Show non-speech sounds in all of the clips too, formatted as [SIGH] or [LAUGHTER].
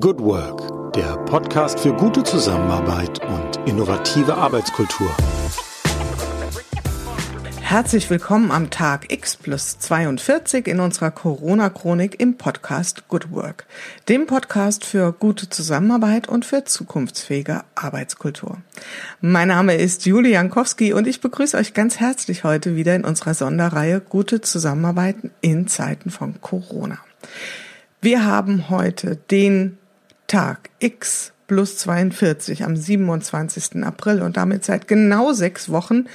Good Work, der Podcast für gute Zusammenarbeit und innovative Arbeitskultur. Herzlich willkommen am Tag X plus 42 in unserer Corona-Chronik im Podcast Good Work, dem Podcast für gute Zusammenarbeit und für zukunftsfähige Arbeitskultur. Mein Name ist Julie Jankowski und ich begrüße euch ganz herzlich heute wieder in unserer Sonderreihe Gute Zusammenarbeit in Zeiten von Corona. Wir haben heute den Tag X plus 42 am 27. April und damit seit genau sechs Wochen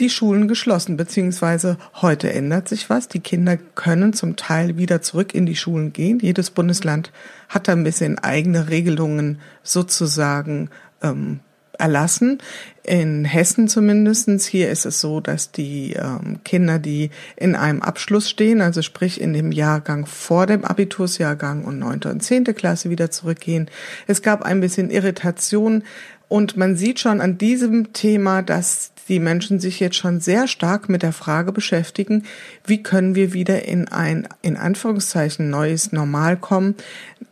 die Schulen geschlossen, beziehungsweise heute ändert sich was. Die Kinder können zum Teil wieder zurück in die Schulen gehen. Jedes Bundesland hat da ein bisschen eigene Regelungen sozusagen ähm, erlassen. In Hessen zumindestens Hier ist es so, dass die ähm, Kinder, die in einem Abschluss stehen, also sprich in dem Jahrgang vor dem Abitursjahrgang und neunte und zehnte Klasse wieder zurückgehen. Es gab ein bisschen Irritation und man sieht schon an diesem Thema, dass die Menschen sich jetzt schon sehr stark mit der Frage beschäftigen, wie können wir wieder in ein, in Anführungszeichen, neues Normal kommen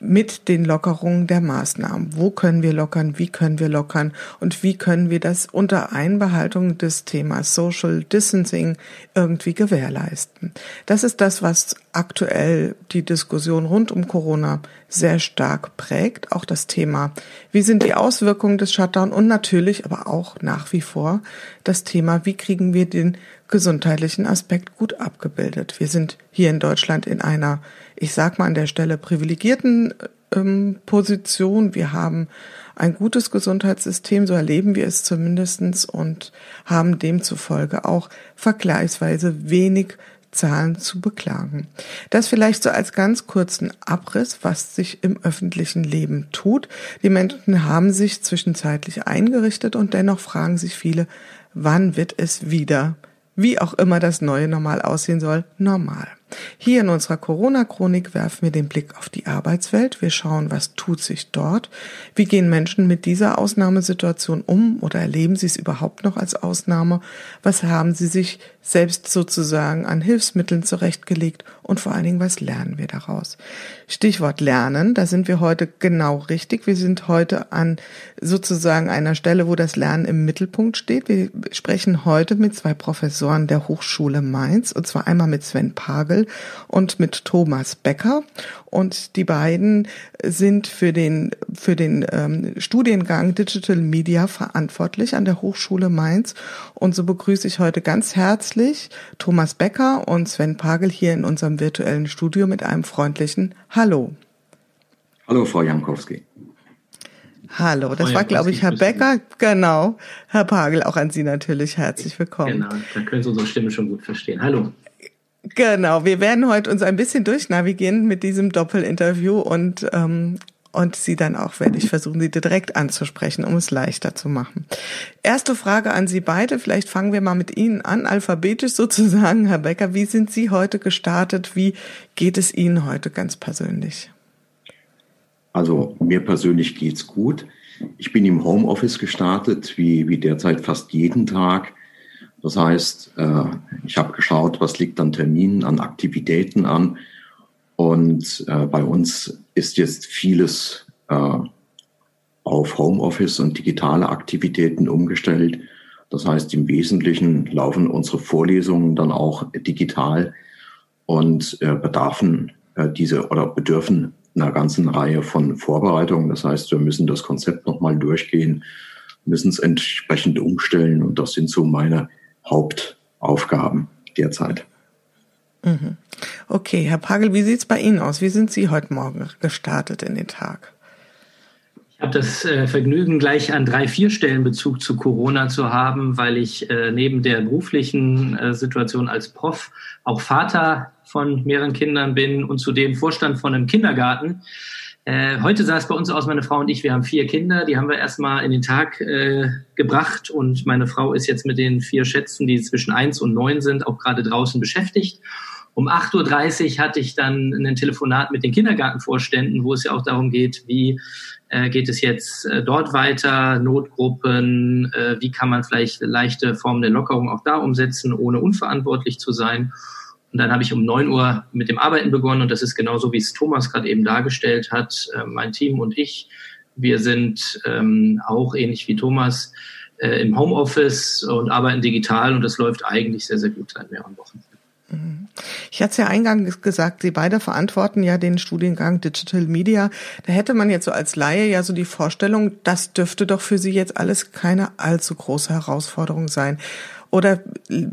mit den Lockerungen der Maßnahmen. Wo können wir lockern? Wie können wir lockern? Und wie können wir das unter Einbehaltung des Themas Social Distancing irgendwie gewährleisten? Das ist das, was aktuell die Diskussion rund um Corona sehr stark prägt. Auch das Thema, wie sind die Auswirkungen des Shutdown und natürlich aber auch nach wie vor das Thema, wie kriegen wir den gesundheitlichen Aspekt gut abgebildet. Wir sind hier in Deutschland in einer, ich sag mal an der Stelle, privilegierten ähm, Position. Wir haben ein gutes Gesundheitssystem, so erleben wir es zumindestens und haben demzufolge auch vergleichsweise wenig Zahlen zu beklagen. Das vielleicht so als ganz kurzen Abriss, was sich im öffentlichen Leben tut. Die Menschen haben sich zwischenzeitlich eingerichtet und dennoch fragen sich viele, wann wird es wieder, wie auch immer das neue Normal aussehen soll, normal. Hier in unserer Corona-Chronik werfen wir den Blick auf die Arbeitswelt. Wir schauen, was tut sich dort. Wie gehen Menschen mit dieser Ausnahmesituation um oder erleben sie es überhaupt noch als Ausnahme? Was haben sie sich selbst sozusagen an Hilfsmitteln zurechtgelegt und vor allen Dingen, was lernen wir daraus? Stichwort Lernen, da sind wir heute genau richtig. Wir sind heute an sozusagen einer Stelle, wo das Lernen im Mittelpunkt steht. Wir sprechen heute mit zwei Professoren der Hochschule Mainz und zwar einmal mit Sven Pagel und mit Thomas Becker. Und die beiden sind für den, für den ähm, Studiengang Digital Media verantwortlich an der Hochschule Mainz. Und so begrüße ich heute ganz herzlich Thomas Becker und Sven Pagel hier in unserem virtuellen Studio mit einem freundlichen Hallo. Hallo, Frau Jankowski. Hallo, das war, glaube ich, Herr Becker. Genau. Herr Pagel, auch an Sie natürlich herzlich willkommen. Genau, da können Sie unsere Stimme schon gut verstehen. Hallo. Genau, wir werden heute uns ein bisschen durchnavigieren mit diesem Doppelinterview und ähm, und sie dann auch werde ich versuchen, sie direkt anzusprechen, um es leichter zu machen. Erste Frage an Sie beide. Vielleicht fangen wir mal mit Ihnen an, alphabetisch sozusagen, Herr Becker. Wie sind Sie heute gestartet? Wie geht es Ihnen heute ganz persönlich? Also mir persönlich geht's gut. Ich bin im Homeoffice gestartet, wie, wie derzeit fast jeden Tag. Das heißt, äh, ich habe geschaut, was liegt an Terminen, an Aktivitäten an. Und äh, bei uns ist jetzt vieles äh, auf Homeoffice und digitale Aktivitäten umgestellt. Das heißt, im Wesentlichen laufen unsere Vorlesungen dann auch digital und bedarfen diese oder bedürfen einer ganzen Reihe von Vorbereitungen. Das heißt, wir müssen das Konzept nochmal durchgehen, müssen es entsprechend umstellen. Und das sind so meine Hauptaufgaben derzeit. Mhm. Okay, Herr Pagel, wie sieht es bei Ihnen aus? Wie sind Sie heute Morgen gestartet in den Tag? Ich habe das äh, Vergnügen, gleich an drei, vier Stellen Bezug zu Corona zu haben, weil ich äh, neben der beruflichen äh, Situation als Prof auch Vater von mehreren Kindern bin und zudem Vorstand von einem Kindergarten. Äh, heute sah es bei uns aus, meine Frau und ich, wir haben vier Kinder, die haben wir erstmal in den Tag äh, gebracht und meine Frau ist jetzt mit den vier Schätzen, die zwischen eins und neun sind, auch gerade draußen beschäftigt. Um 8.30 Uhr hatte ich dann ein Telefonat mit den Kindergartenvorständen, wo es ja auch darum geht, wie äh, geht es jetzt äh, dort weiter, Notgruppen, äh, wie kann man vielleicht leichte Formen der Lockerung auch da umsetzen, ohne unverantwortlich zu sein. Und dann habe ich um neun Uhr mit dem Arbeiten begonnen und das ist genauso, wie es Thomas gerade eben dargestellt hat. Äh, mein Team und ich, wir sind ähm, auch ähnlich wie Thomas äh, im Homeoffice und arbeiten digital und das läuft eigentlich sehr, sehr gut seit mehreren Wochen. Ich hatte es ja eingangs gesagt, Sie beide verantworten ja den Studiengang Digital Media. Da hätte man jetzt so als Laie ja so die Vorstellung, das dürfte doch für Sie jetzt alles keine allzu große Herausforderung sein. Oder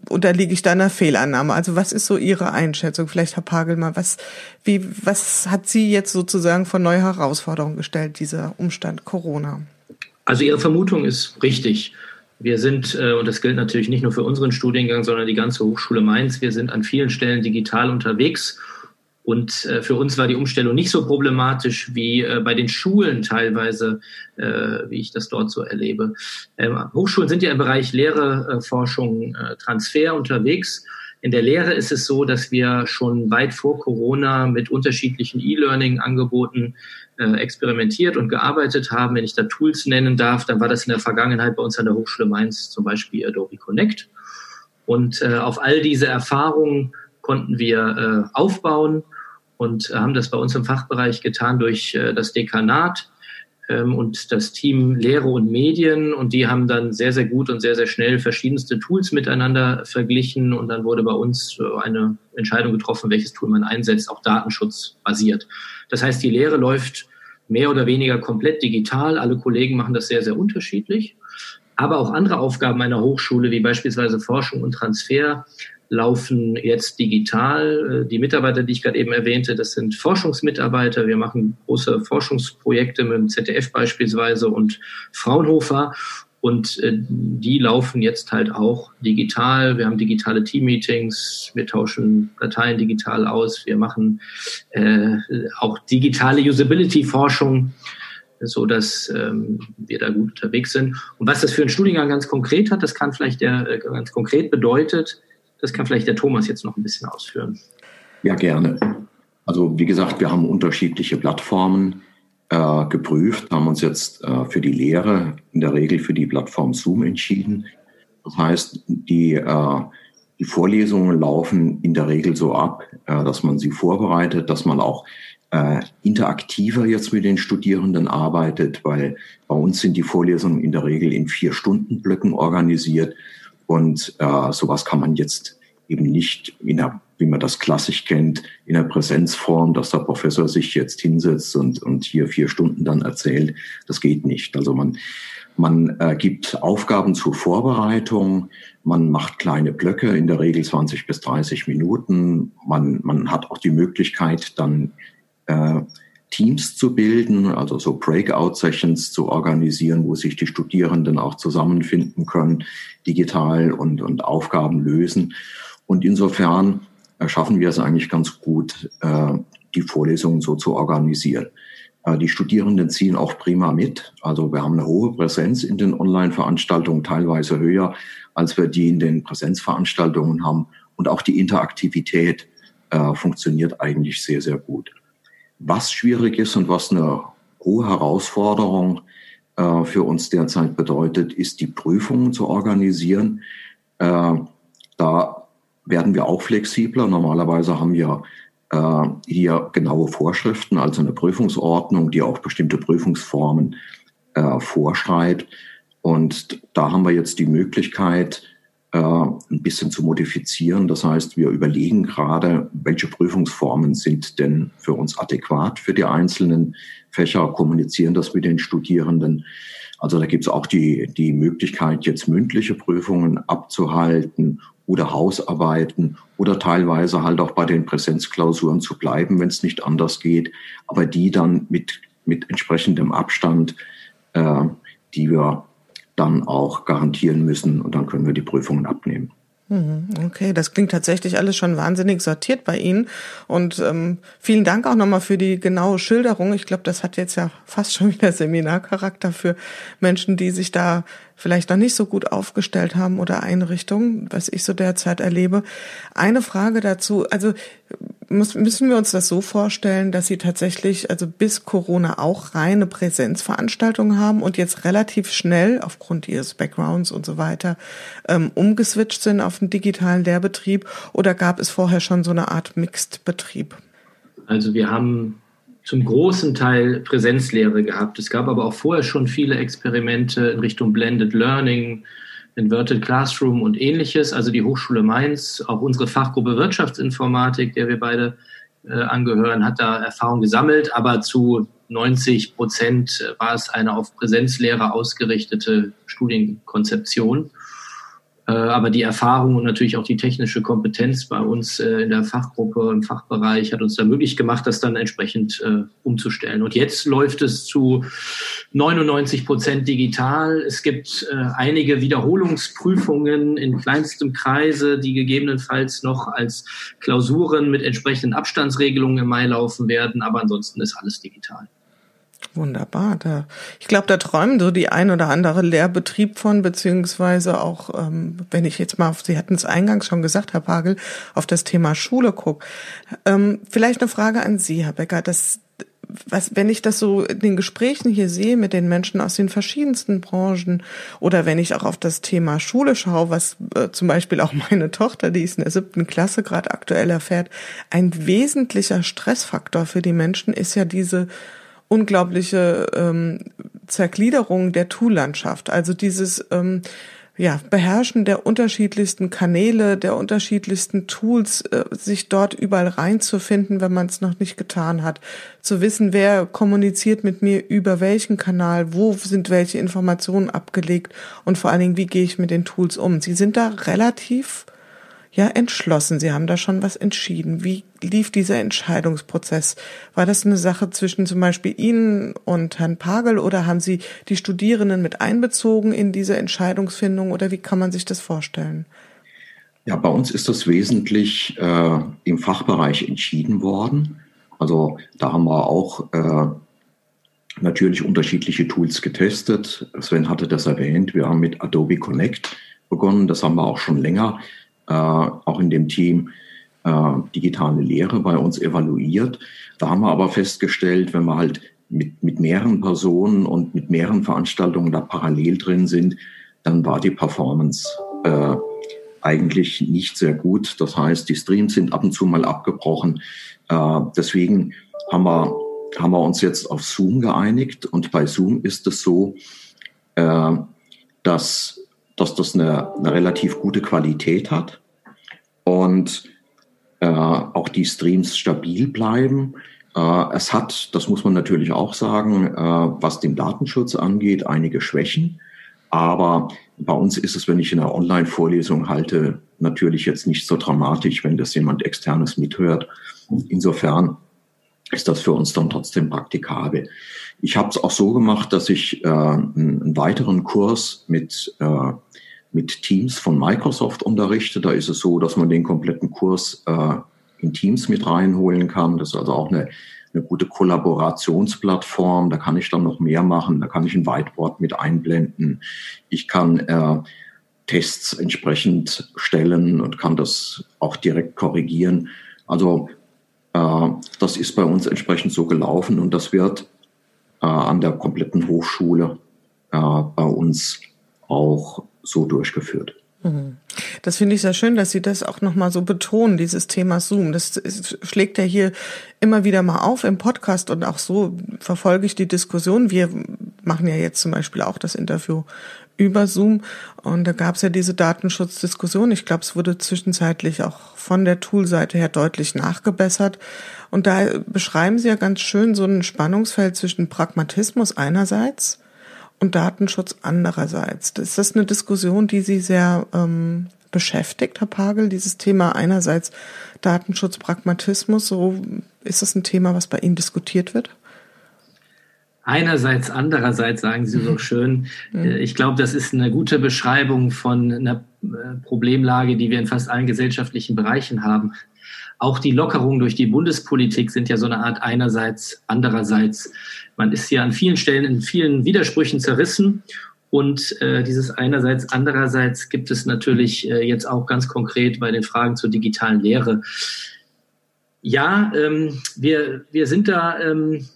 unterliege ich da einer Fehlannahme? Also was ist so Ihre Einschätzung? Vielleicht Herr Pagelmann, was, wie, was hat Sie jetzt sozusagen vor neue Herausforderungen gestellt, dieser Umstand Corona? Also Ihre Vermutung ist richtig. Wir sind, äh, und das gilt natürlich nicht nur für unseren Studiengang, sondern die ganze Hochschule Mainz, wir sind an vielen Stellen digital unterwegs. Und äh, für uns war die Umstellung nicht so problematisch wie äh, bei den Schulen teilweise, wie ich das dort so erlebe. Ähm, Hochschulen sind ja im Bereich Lehre, Forschung, Transfer unterwegs. In der Lehre ist es so, dass wir schon weit vor Corona mit unterschiedlichen E-Learning-Angeboten äh, experimentiert und gearbeitet haben. Wenn ich da Tools nennen darf, dann war das in der Vergangenheit bei uns an der Hochschule Mainz zum Beispiel Adobe Connect. Und äh, auf all diese Erfahrungen konnten wir äh, aufbauen und haben das bei uns im Fachbereich getan durch äh, das Dekanat und das Team Lehre und Medien. Und die haben dann sehr, sehr gut und sehr, sehr schnell verschiedenste Tools miteinander verglichen. Und dann wurde bei uns äh, eine Entscheidung getroffen, welches Tool man einsetzt, auch datenschutzbasiert. Das heißt, die Lehre läuft mehr oder weniger komplett digital. Alle Kollegen machen das sehr, sehr unterschiedlich. Aber auch andere Aufgaben einer Hochschule, wie beispielsweise Forschung und Transfer, laufen jetzt digital. Die Mitarbeiter, die ich gerade eben erwähnte, das sind Forschungsmitarbeiter. Wir machen große Forschungsprojekte mit dem ZDF beispielsweise und Fraunhofer. Und äh, die laufen jetzt halt auch digital. Wir haben digitale Team-Meetings, wir tauschen Dateien digital aus, wir machen äh, auch digitale Usability-Forschung, so dass ähm, wir da gut unterwegs sind. Und was das für einen Studiengang ganz konkret hat, das kann vielleicht der äh, ganz konkret bedeutet, das kann vielleicht der Thomas jetzt noch ein bisschen ausführen. Ja, gerne. Also wie gesagt, wir haben unterschiedliche Plattformen äh, geprüft, haben uns jetzt äh, für die Lehre in der Regel für die Plattform Zoom entschieden. Das heißt, die, äh, die Vorlesungen laufen in der Regel so ab, äh, dass man sie vorbereitet, dass man auch äh, interaktiver jetzt mit den Studierenden arbeitet, weil bei uns sind die Vorlesungen in der Regel in vier Stunden Blöcken organisiert und äh, sowas kann man jetzt eben nicht in der wie man das klassisch kennt, in der Präsenzform, dass der Professor sich jetzt hinsetzt und, und hier vier Stunden dann erzählt. Das geht nicht. Also man, man äh, gibt Aufgaben zur Vorbereitung, man macht kleine Blöcke, in der Regel 20 bis 30 Minuten. Man, man hat auch die Möglichkeit, dann äh, Teams zu bilden, also so Breakout-Sessions zu organisieren, wo sich die Studierenden auch zusammenfinden können, digital und, und Aufgaben lösen. Und insofern schaffen wir es eigentlich ganz gut, äh, die Vorlesungen so zu organisieren. Äh, die Studierenden ziehen auch prima mit. Also wir haben eine hohe Präsenz in den Online-Veranstaltungen, teilweise höher, als wir die in den Präsenzveranstaltungen haben. Und auch die Interaktivität äh, funktioniert eigentlich sehr, sehr gut. Was schwierig ist und was eine hohe Herausforderung äh, für uns derzeit bedeutet, ist die Prüfungen zu organisieren. Äh, da werden wir auch flexibler. Normalerweise haben wir äh, hier genaue Vorschriften, also eine Prüfungsordnung, die auch bestimmte Prüfungsformen äh, vorschreibt. Und da haben wir jetzt die Möglichkeit, äh, ein bisschen zu modifizieren. Das heißt, wir überlegen gerade, welche Prüfungsformen sind denn für uns adäquat für die einzelnen Fächer, kommunizieren das mit den Studierenden. Also da gibt es auch die, die Möglichkeit, jetzt mündliche Prüfungen abzuhalten oder Hausarbeiten oder teilweise halt auch bei den Präsenzklausuren zu bleiben, wenn es nicht anders geht, aber die dann mit, mit entsprechendem Abstand, äh, die wir dann auch garantieren müssen und dann können wir die Prüfungen abnehmen. Mhm, okay, das klingt tatsächlich alles schon wahnsinnig sortiert bei Ihnen. Und ähm, vielen Dank auch nochmal für die genaue Schilderung. Ich glaube, das hat jetzt ja fast schon wieder Seminarcharakter für Menschen, die sich da vielleicht noch nicht so gut aufgestellt haben oder Einrichtungen, was ich so derzeit erlebe. Eine Frage dazu, also müssen wir uns das so vorstellen, dass Sie tatsächlich, also bis Corona auch reine Präsenzveranstaltungen haben und jetzt relativ schnell aufgrund Ihres Backgrounds und so weiter ähm, umgeswitcht sind auf einen digitalen Lehrbetrieb oder gab es vorher schon so eine Art Mixed-Betrieb? Also wir haben zum großen Teil Präsenzlehre gehabt. Es gab aber auch vorher schon viele Experimente in Richtung Blended Learning, Inverted Classroom und ähnliches. Also die Hochschule Mainz, auch unsere Fachgruppe Wirtschaftsinformatik, der wir beide äh, angehören, hat da Erfahrung gesammelt, aber zu 90 Prozent war es eine auf Präsenzlehre ausgerichtete Studienkonzeption. Äh, aber die Erfahrung und natürlich auch die technische Kompetenz bei uns äh, in der Fachgruppe, im Fachbereich hat uns da möglich gemacht, das dann entsprechend äh, umzustellen. Und jetzt läuft es zu 99 Prozent digital. Es gibt einige Wiederholungsprüfungen in kleinstem Kreise, die gegebenenfalls noch als Klausuren mit entsprechenden Abstandsregelungen im Mai laufen werden. Aber ansonsten ist alles digital. Wunderbar. Da, ich glaube, da träumen so die ein oder andere Lehrbetrieb von, beziehungsweise auch, ähm, wenn ich jetzt mal, auf, Sie hatten es eingangs schon gesagt, Herr Pagel, auf das Thema Schule gucke. Ähm, vielleicht eine Frage an Sie, Herr Becker. Das, was, wenn ich das so in den Gesprächen hier sehe mit den Menschen aus den verschiedensten Branchen oder wenn ich auch auf das Thema Schule schaue, was äh, zum Beispiel auch meine Tochter, die ist in der siebten Klasse gerade aktuell erfährt, ein wesentlicher Stressfaktor für die Menschen ist ja diese unglaubliche ähm, Zergliederung der Tool-Landschaft. Also dieses ähm, ja, Beherrschen der unterschiedlichsten Kanäle, der unterschiedlichsten Tools, äh, sich dort überall reinzufinden, wenn man es noch nicht getan hat. Zu wissen, wer kommuniziert mit mir über welchen Kanal, wo sind welche Informationen abgelegt und vor allen Dingen, wie gehe ich mit den Tools um. Sie sind da relativ ja entschlossen. Sie haben da schon was entschieden. Wie lief dieser Entscheidungsprozess? War das eine Sache zwischen zum Beispiel Ihnen und Herrn Pagel oder haben Sie die Studierenden mit einbezogen in diese Entscheidungsfindung oder wie kann man sich das vorstellen? Ja, bei uns ist das wesentlich äh, im Fachbereich entschieden worden. Also da haben wir auch äh, natürlich unterschiedliche Tools getestet. Sven hatte das erwähnt. Wir haben mit Adobe Connect begonnen. Das haben wir auch schon länger auch in dem Team äh, digitale Lehre bei uns evaluiert. Da haben wir aber festgestellt, wenn wir halt mit, mit mehreren Personen und mit mehreren Veranstaltungen da parallel drin sind, dann war die Performance äh, eigentlich nicht sehr gut. Das heißt, die Streams sind ab und zu mal abgebrochen. Äh, deswegen haben wir, haben wir uns jetzt auf Zoom geeinigt. Und bei Zoom ist es so, äh, dass dass das eine, eine relativ gute Qualität hat und äh, auch die Streams stabil bleiben. Äh, es hat, das muss man natürlich auch sagen, äh, was den Datenschutz angeht, einige Schwächen. Aber bei uns ist es, wenn ich in einer Online-Vorlesung halte, natürlich jetzt nicht so dramatisch, wenn das jemand externes mithört. Insofern ist das für uns dann trotzdem praktikabel. Ich habe es auch so gemacht, dass ich äh, einen, weiteren Kurs mit äh, mit Teams von Microsoft unterrichte. Da ist es so, dass man den kompletten Kurs äh, in Teams mit reinholen kann. Das ist also auch eine, eine gute Kollaborationsplattform. Da kann ich dann noch mehr machen. Da kann ich ein Whiteboard mit einblenden. Ich kann äh, Tests entsprechend stellen und kann das auch direkt korrigieren. Also äh, das ist bei uns entsprechend so gelaufen und das wird äh, an der kompletten Hochschule äh, bei uns auch so durchgeführt. Mhm. Das finde ich sehr schön, dass Sie das auch nochmal so betonen, dieses Thema Zoom. Das schlägt ja hier immer wieder mal auf im Podcast und auch so verfolge ich die Diskussion. Wir machen ja jetzt zum Beispiel auch das Interview über Zoom und da gab es ja diese Datenschutzdiskussion. Ich glaube, es wurde zwischenzeitlich auch von der Toolseite her deutlich nachgebessert. Und da beschreiben Sie ja ganz schön so ein Spannungsfeld zwischen Pragmatismus einerseits und Datenschutz andererseits. Ist das eine Diskussion, die Sie sehr ähm, beschäftigt, Herr Pagel, dieses Thema einerseits Datenschutz, Pragmatismus, so ist das ein Thema, was bei Ihnen diskutiert wird? Einerseits, andererseits sagen Sie so [LAUGHS] schön. Mhm. Äh, ich glaube, das ist eine gute Beschreibung von einer äh, Problemlage, die wir in fast allen gesellschaftlichen Bereichen haben. Auch die Lockerungen durch die Bundespolitik sind ja so eine Art einerseits, andererseits. Man ist ja an vielen Stellen in vielen Widersprüchen zerrissen. Und äh, dieses einerseits, andererseits gibt es natürlich äh, jetzt auch ganz konkret bei den Fragen zur digitalen Lehre Ja, ähm, wir, wir sind da, ähm,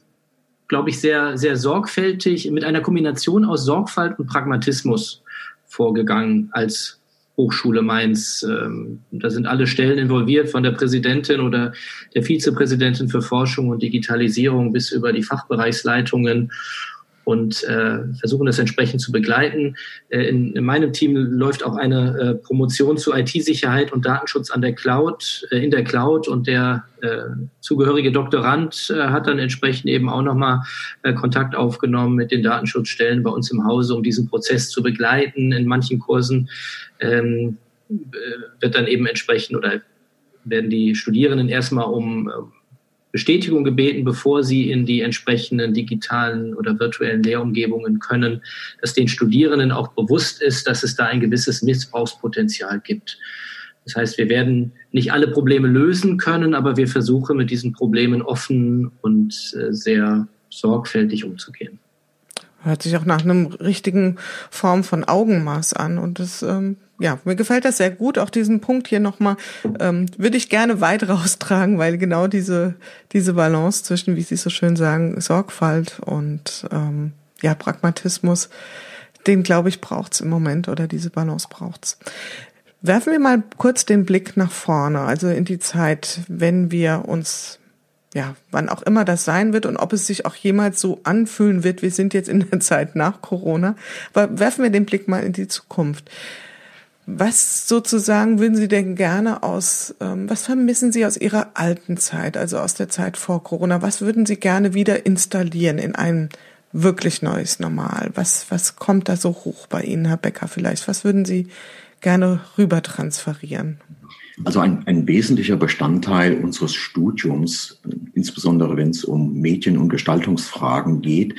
glaube ich, sehr, sehr sorgfältig mit einer Kombination aus Sorgfalt und Pragmatismus vorgegangen als Hochschule Mainz. Ähm, da sind alle Stellen involviert, von der Präsidentin oder der Vizepräsidentin für Forschung und Digitalisierung bis über die Fachbereichsleitungen und äh, versuchen das entsprechend zu begleiten. Äh, in, in, meinem Team läuft auch eine äh, Promotion zu IT-Sicherheit und Datenschutz an der Cloud, äh, in der Cloud und der äh, zugehörige Doktorand äh, hat dann entsprechend eben auch nochmal Kontakt aufgenommen mit den Datenschutzstellen bei uns im Hause, um diesen Prozess zu begleiten. In manchen Kursen ähm, äh, wird dann eben entsprechend oder werden die Studierenden erstmal um Bestätigung gebeten, bevor sie in die entsprechenden digitalen oder virtuellen Lehrumgebungen können, dass den Studierenden auch bewusst ist, dass es da ein gewisses Missbrauchspotenzial gibt. Das heißt, wir werden nicht alle Probleme lösen können, aber wir versuchen mit diesen Problemen offen und äh, sehr sorgfältig umzugehen. Hört sich auch nach einem richtigen Form von Augenmaß an und das ähm, ja, mir gefällt das sehr gut. Auch diesen Punkt hier nochmal ähm, würde ich gerne weit [LAUGHS] raustragen, weil genau diese, diese Balance zwischen, wie Sie so schön sagen, Sorgfalt und ähm, ja, Pragmatismus, den glaube ich braucht's im Moment oder diese Balance braucht's. Werfen wir mal kurz den Blick nach vorne, also in die Zeit, wenn wir uns ja, wann auch immer das sein wird und ob es sich auch jemals so anfühlen wird. Wir sind jetzt in der [LAUGHS] Zeit nach Corona. Aber werfen wir den Blick mal in die Zukunft. Was sozusagen würden Sie denn gerne aus, ähm, was vermissen Sie aus Ihrer alten Zeit, also aus der Zeit vor Corona? Was würden Sie gerne wieder installieren in ein wirklich neues Normal? Was, was kommt da so hoch bei Ihnen, Herr Becker, vielleicht? Was würden Sie gerne rüber transferieren? Also ein, ein wesentlicher Bestandteil unseres Studiums, insbesondere wenn es um Medien- und Gestaltungsfragen geht,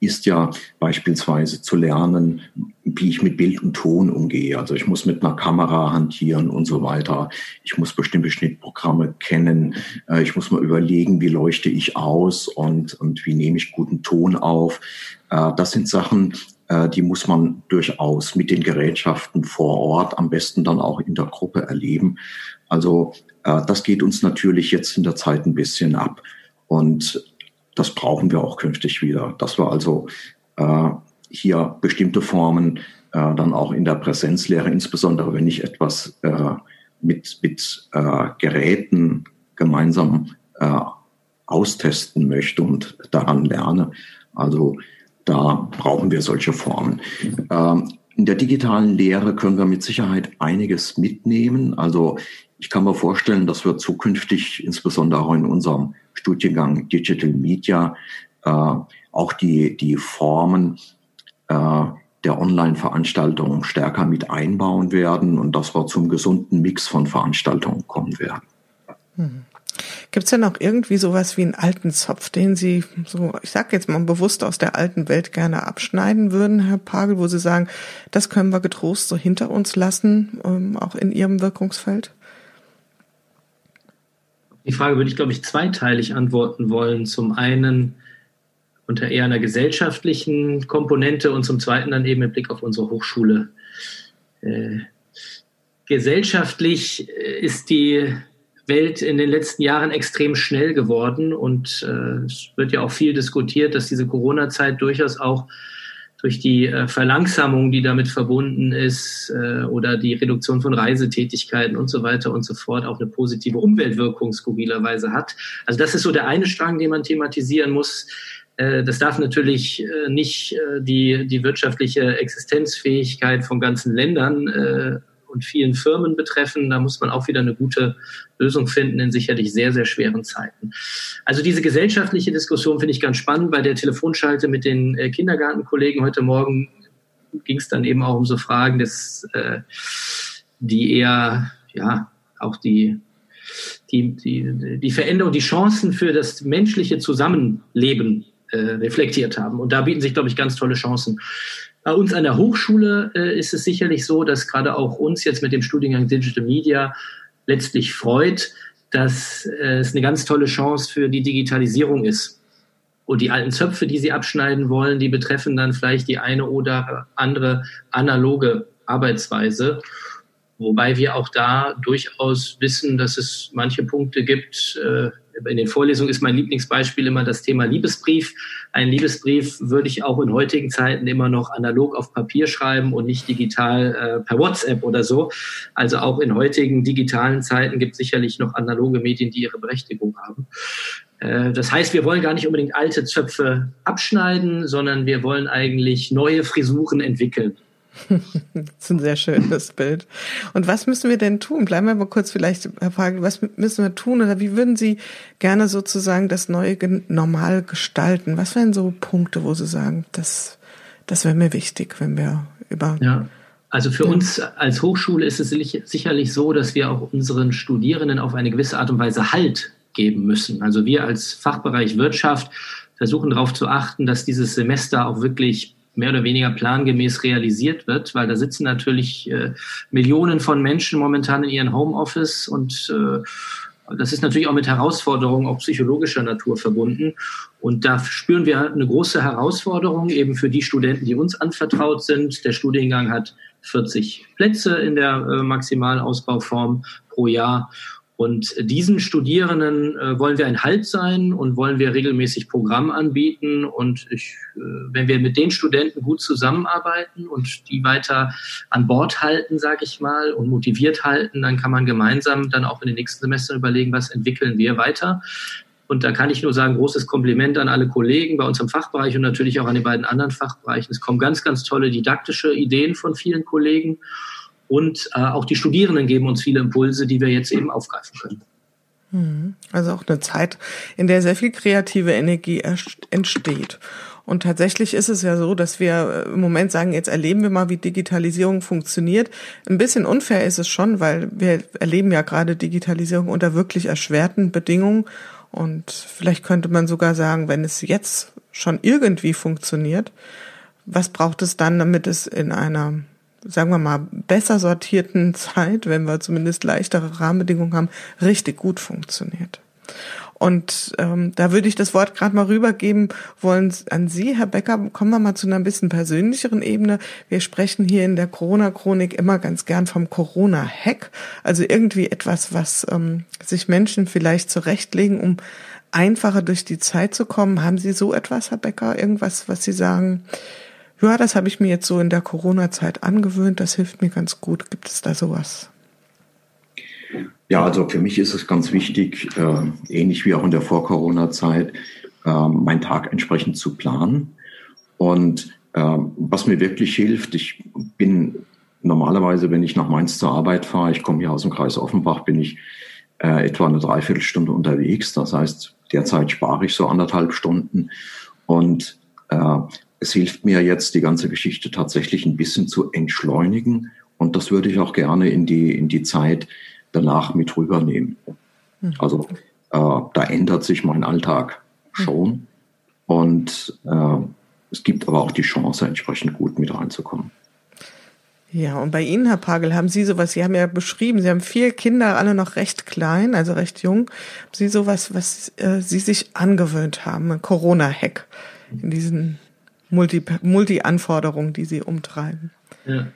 ist ja beispielsweise zu lernen, wie ich mit Bild und Ton umgehe. Also ich muss mit einer Kamera hantieren und so weiter. Ich muss bestimmte Schnittprogramme kennen. Äh, ich muss mal überlegen, wie leuchte ich aus und, und wie nehme ich guten Ton auf. Äh, das sind Sachen, die muss man durchaus mit den Gerätschaften vor Ort, am besten dann auch in der Gruppe erleben. Also das geht uns natürlich jetzt in der Zeit ein bisschen ab. Und das brauchen wir auch künftig wieder. Dass wir also äh, hier bestimmte Formen äh, dann auch in der Präsenzlehre, insbesondere wenn ich etwas äh, mit, mit äh, Geräten gemeinsam äh, austesten möchte und daran lerne. Also da brauchen wir solche Formen. Ähm, in der digitalen Lehre können wir mit Sicherheit einiges mitnehmen. Also ich kann mir vorstellen, dass wir zukünftig, insbesondere auch in unserem Studiengang Digital Media, äh, auch die, die Formen äh, der Online-Veranstaltungen stärker mit einbauen werden und dass wir zum gesunden Mix von Veranstaltungen kommen werden. Hm. Gibt es denn auch irgendwie sowas wie einen alten Zopf, den Sie so, ich sage jetzt mal bewusst aus der alten Welt gerne abschneiden würden, Herr Pagel, wo Sie sagen, das können wir getrost so hinter uns lassen, ähm, auch in Ihrem Wirkungsfeld? Die Frage würde ich, glaube ich, zweiteilig antworten wollen. Zum einen unter eher einer gesellschaftlichen Komponente und zum zweiten dann eben mit Blick auf unsere Hochschule. Äh, gesellschaftlich äh, ist die Welt in den letzten Jahren extrem schnell geworden und äh, es wird ja auch viel diskutiert, dass diese Corona-Zeit durchaus auch durch die äh, Verlangsamung, die damit verbunden ist, äh, oder die Reduktion von Reisetätigkeiten und so weiter und so fort, auch eine positive Umweltwirkung skurrilerweise hat. Also das ist so der eine Strang, den man thematisieren muss. Äh, das darf natürlich äh, nicht äh, die, die wirtschaftliche Existenzfähigkeit von ganzen Ländern äh, und vielen Firmen betreffen. Da muss man auch wieder eine gute Lösung finden in sicherlich sehr, sehr schweren Zeiten. Also diese gesellschaftliche Diskussion finde ich ganz spannend. Bei der Telefonschalte mit den äh, Kindergartenkollegen heute Morgen ging es dann eben auch um so Fragen, dass, äh, die eher, ja, auch die, die, die, die Veränderung, die Chancen für das menschliche Zusammenleben äh, reflektiert haben. Und da bieten sich, glaube ich, ganz tolle Chancen. Bei uns an der Hochschule äh, ist es sicherlich so, dass gerade auch uns jetzt mit dem Studiengang Digital Media letztlich freut, dass äh, es eine ganz tolle Chance für die Digitalisierung ist. Und die alten Zöpfe, die sie abschneiden wollen, die betreffen dann vielleicht die eine oder andere analoge Arbeitsweise. Wobei wir auch da durchaus wissen, dass es manche Punkte gibt. Äh, in den Vorlesungen ist mein Lieblingsbeispiel immer das Thema Liebesbrief. Ein Liebesbrief würde ich auch in heutigen Zeiten immer noch analog auf Papier schreiben und nicht digital äh, per WhatsApp oder so. Also auch in heutigen digitalen Zeiten gibt es sicherlich noch analoge Medien, die ihre Berechtigung haben. Äh, das heißt, wir wollen gar nicht unbedingt alte Zöpfe abschneiden, sondern wir wollen eigentlich neue Frisuren entwickeln. Das ist ein sehr schönes Bild. Und was müssen wir denn tun? Bleiben wir mal kurz vielleicht, Herr Frage, was müssen wir tun oder wie würden Sie gerne sozusagen das neue Normal gestalten? Was wären so Punkte, wo Sie sagen, das, das wäre mir wichtig, wenn wir über. Ja. Also für uns als Hochschule ist es sicherlich so, dass wir auch unseren Studierenden auf eine gewisse Art und Weise Halt geben müssen. Also wir als Fachbereich Wirtschaft versuchen darauf zu achten, dass dieses Semester auch wirklich mehr oder weniger plangemäß realisiert wird, weil da sitzen natürlich äh, Millionen von Menschen momentan in ihren Homeoffice und äh, das ist natürlich auch mit Herausforderungen auch psychologischer Natur verbunden. Und da spüren wir eine große Herausforderung eben für die Studenten, die uns anvertraut sind. Der Studiengang hat 40 Plätze in der äh, Maximalausbauform pro Jahr. Und diesen Studierenden äh, wollen wir ein Halt sein und wollen wir regelmäßig Programm anbieten. Und ich, äh, wenn wir mit den Studenten gut zusammenarbeiten und die weiter an Bord halten, sage ich mal, und motiviert halten, dann kann man gemeinsam dann auch in den nächsten Semestern überlegen, was entwickeln wir weiter. Und da kann ich nur sagen, großes Kompliment an alle Kollegen bei uns im Fachbereich und natürlich auch an die beiden anderen Fachbereichen. Es kommen ganz, ganz tolle didaktische Ideen von vielen Kollegen. Und äh, auch die Studierenden geben uns viele Impulse, die wir jetzt eben aufgreifen können. Mhm. Also auch eine Zeit, in der sehr viel kreative Energie entsteht. Und tatsächlich ist es ja so, dass wir äh, im Moment sagen, jetzt erleben wir mal, wie Digitalisierung funktioniert. Ein bisschen unfair ist es schon, weil wir erleben ja gerade Digitalisierung unter wirklich erschwerten Bedingungen. Und vielleicht könnte man sogar sagen, wenn es jetzt schon irgendwie funktioniert, was braucht es dann, damit es in einer sagen wir mal, besser sortierten Zeit, wenn wir zumindest leichtere Rahmenbedingungen haben, richtig gut funktioniert. Und ähm, da würde ich das Wort gerade mal rübergeben wollen an Sie, Herr Becker. Kommen wir mal zu einer bisschen persönlicheren Ebene. Wir sprechen hier in der Corona-Chronik immer ganz gern vom Corona-Hack, also irgendwie etwas, was ähm, sich Menschen vielleicht zurechtlegen, um einfacher durch die Zeit zu kommen. Haben Sie so etwas, Herr Becker? Irgendwas, was Sie sagen? Ja, das habe ich mir jetzt so in der Corona-Zeit angewöhnt, das hilft mir ganz gut. Gibt es da sowas? Ja, also für mich ist es ganz wichtig, äh, ähnlich wie auch in der Vor-Corona-Zeit, äh, meinen Tag entsprechend zu planen. Und äh, was mir wirklich hilft, ich bin normalerweise, wenn ich nach Mainz zur Arbeit fahre, ich komme hier aus dem Kreis Offenbach, bin ich äh, etwa eine Dreiviertelstunde unterwegs. Das heißt, derzeit spare ich so anderthalb Stunden. Und äh, es hilft mir jetzt, die ganze Geschichte tatsächlich ein bisschen zu entschleunigen. Und das würde ich auch gerne in die, in die Zeit danach mit rübernehmen. Mhm. Also äh, da ändert sich mein Alltag schon. Und äh, es gibt aber auch die Chance, entsprechend gut mit reinzukommen. Ja, und bei Ihnen, Herr Pagel, haben Sie sowas, Sie haben ja beschrieben, Sie haben vier Kinder, alle noch recht klein, also recht jung. Haben Sie sowas, was äh, Sie sich angewöhnt haben, ein Corona-Hack in diesen Multi-Anforderungen, Multi die sie umtreiben. Ja.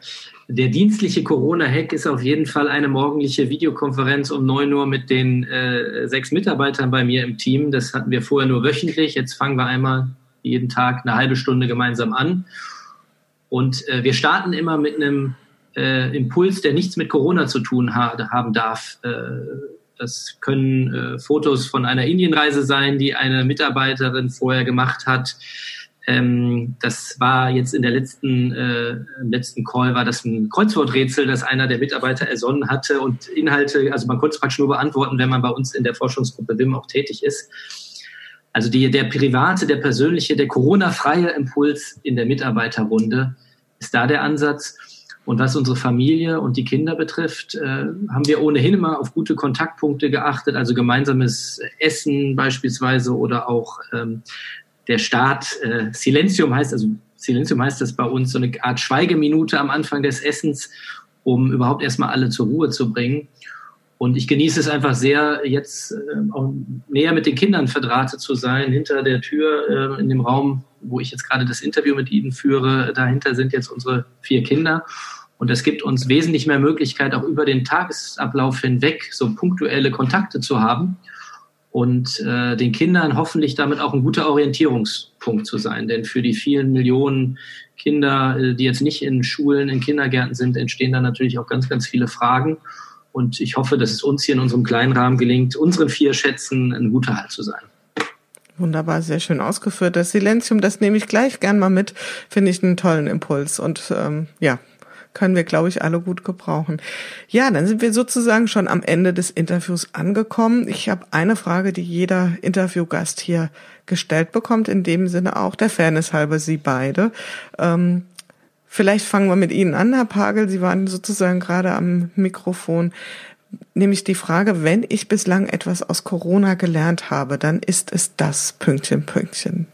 Der dienstliche Corona-Hack ist auf jeden Fall eine morgendliche Videokonferenz um 9 Uhr mit den äh, sechs Mitarbeitern bei mir im Team. Das hatten wir vorher nur wöchentlich. Jetzt fangen wir einmal jeden Tag eine halbe Stunde gemeinsam an. Und äh, wir starten immer mit einem äh, Impuls, der nichts mit Corona zu tun ha haben darf. Äh, das können äh, Fotos von einer Indienreise sein, die eine Mitarbeiterin vorher gemacht hat. Ähm, das war jetzt in der letzten, äh, letzten Call war das ein Kreuzworträtsel, das einer der Mitarbeiter ersonnen hatte und Inhalte, also man konnte es praktisch nur beantworten, wenn man bei uns in der Forschungsgruppe WIM auch tätig ist. Also die, der private, der persönliche, der Corona-freie Impuls in der Mitarbeiterrunde ist da der Ansatz. Und was unsere Familie und die Kinder betrifft, äh, haben wir ohnehin immer auf gute Kontaktpunkte geachtet, also gemeinsames Essen beispielsweise oder auch ähm, der Staat äh, Silentium heißt, also Silentium heißt das bei uns, so eine Art Schweigeminute am Anfang des Essens, um überhaupt erstmal alle zur Ruhe zu bringen. Und ich genieße es einfach sehr, jetzt äh, auch näher mit den Kindern verdrahtet zu sein. Hinter der Tür äh, in dem Raum, wo ich jetzt gerade das Interview mit ihnen führe, dahinter sind jetzt unsere vier Kinder. Und es gibt uns wesentlich mehr Möglichkeit, auch über den Tagesablauf hinweg so punktuelle Kontakte zu haben und äh, den Kindern hoffentlich damit auch ein guter Orientierungspunkt zu sein. Denn für die vielen Millionen Kinder, äh, die jetzt nicht in Schulen, in Kindergärten sind, entstehen da natürlich auch ganz, ganz viele Fragen. Und ich hoffe, dass es uns hier in unserem kleinen Rahmen gelingt, unseren vier Schätzen ein guter Halt zu sein. Wunderbar, sehr schön ausgeführt. Das Silenzium, das nehme ich gleich gern mal mit, finde ich einen tollen Impuls. Und ähm, ja, können wir, glaube ich, alle gut gebrauchen. Ja, dann sind wir sozusagen schon am Ende des Interviews angekommen. Ich habe eine Frage, die jeder Interviewgast hier gestellt bekommt, in dem Sinne auch der Fairness halber Sie beide. Ähm, vielleicht fangen wir mit Ihnen an, Herr Pagel. Sie waren sozusagen gerade am Mikrofon. Nämlich die Frage, wenn ich bislang etwas aus Corona gelernt habe, dann ist es das Pünktchen, Pünktchen,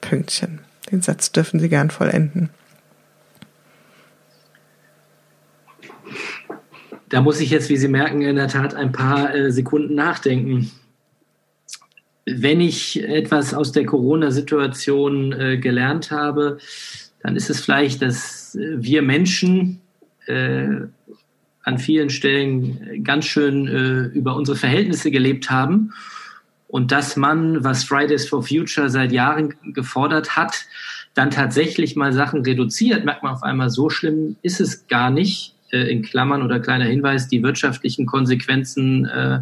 Pünktchen. Den Satz dürfen Sie gern vollenden. Da muss ich jetzt, wie Sie merken, in der Tat ein paar äh, Sekunden nachdenken. Wenn ich etwas aus der Corona-Situation äh, gelernt habe, dann ist es vielleicht, dass wir Menschen äh, an vielen Stellen ganz schön äh, über unsere Verhältnisse gelebt haben und dass man, was Fridays for Future seit Jahren gefordert hat, dann tatsächlich mal Sachen reduziert, merkt man auf einmal, so schlimm ist es gar nicht äh, in Klammern oder kleiner Hinweis, die wirtschaftlichen Konsequenzen äh,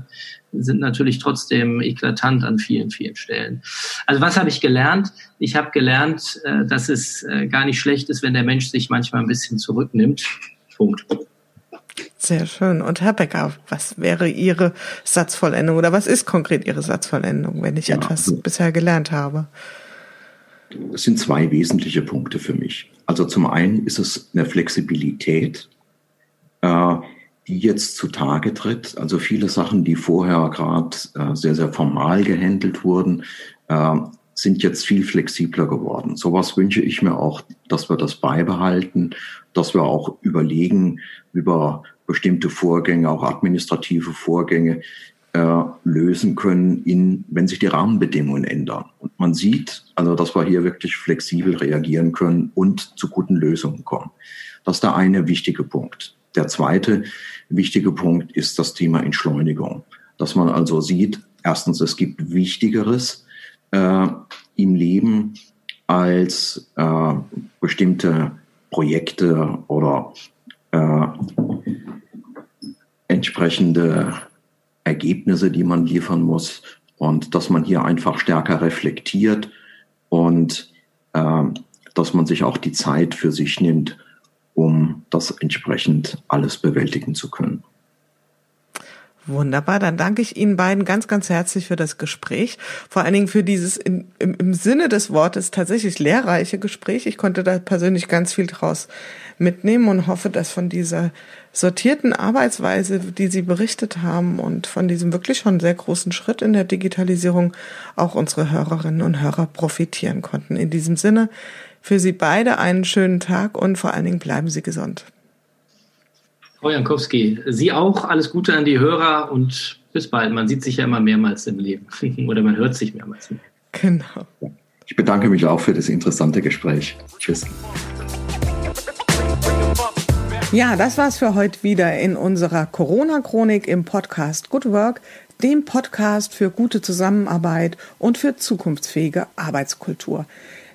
sind natürlich trotzdem eklatant an vielen, vielen Stellen. Also was habe ich gelernt? Ich habe gelernt, äh, dass es äh, gar nicht schlecht ist, wenn der Mensch sich manchmal ein bisschen zurücknimmt. Punkt. Sehr schön. Und Herr Becker, was wäre Ihre Satzvollendung oder was ist konkret Ihre Satzvollendung, wenn ich ja, etwas also, bisher gelernt habe? Es sind zwei wesentliche Punkte für mich. Also zum einen ist es eine Flexibilität, äh, die jetzt zutage tritt. Also viele Sachen, die vorher gerade äh, sehr, sehr formal gehandelt wurden, äh, sind jetzt viel flexibler geworden. Sowas wünsche ich mir auch, dass wir das beibehalten, dass wir auch überlegen über bestimmte Vorgänge, auch administrative Vorgänge äh, lösen können, in, wenn sich die Rahmenbedingungen ändern. Und man sieht, also, dass wir hier wirklich flexibel reagieren können und zu guten Lösungen kommen. Das ist der eine wichtige Punkt. Der zweite wichtige Punkt ist das Thema Entschleunigung. Dass man also sieht, erstens, es gibt Wichtigeres äh, im Leben als äh, bestimmte Projekte oder äh, entsprechende Ergebnisse, die man liefern muss. Und dass man hier einfach stärker reflektiert und äh, dass man sich auch die Zeit für sich nimmt, um das entsprechend alles bewältigen zu können. Wunderbar, dann danke ich Ihnen beiden ganz, ganz herzlich für das Gespräch. Vor allen Dingen für dieses in, im, im Sinne des Wortes tatsächlich lehrreiche Gespräch. Ich konnte da persönlich ganz viel draus mitnehmen und hoffe, dass von dieser sortierten Arbeitsweise, die Sie berichtet haben und von diesem wirklich schon sehr großen Schritt in der Digitalisierung auch unsere Hörerinnen und Hörer profitieren konnten. In diesem Sinne, für Sie beide einen schönen Tag und vor allen Dingen bleiben Sie gesund. Frau Jankowski, Sie auch alles Gute an die Hörer und bis bald. Man sieht sich ja immer mehrmals im Leben [LAUGHS] oder man hört sich mehrmals. Genau. Ich bedanke mich auch für das interessante Gespräch. Tschüss. Ja, das war's für heute wieder in unserer Corona-Chronik im Podcast Good Work, dem Podcast für gute Zusammenarbeit und für zukunftsfähige Arbeitskultur.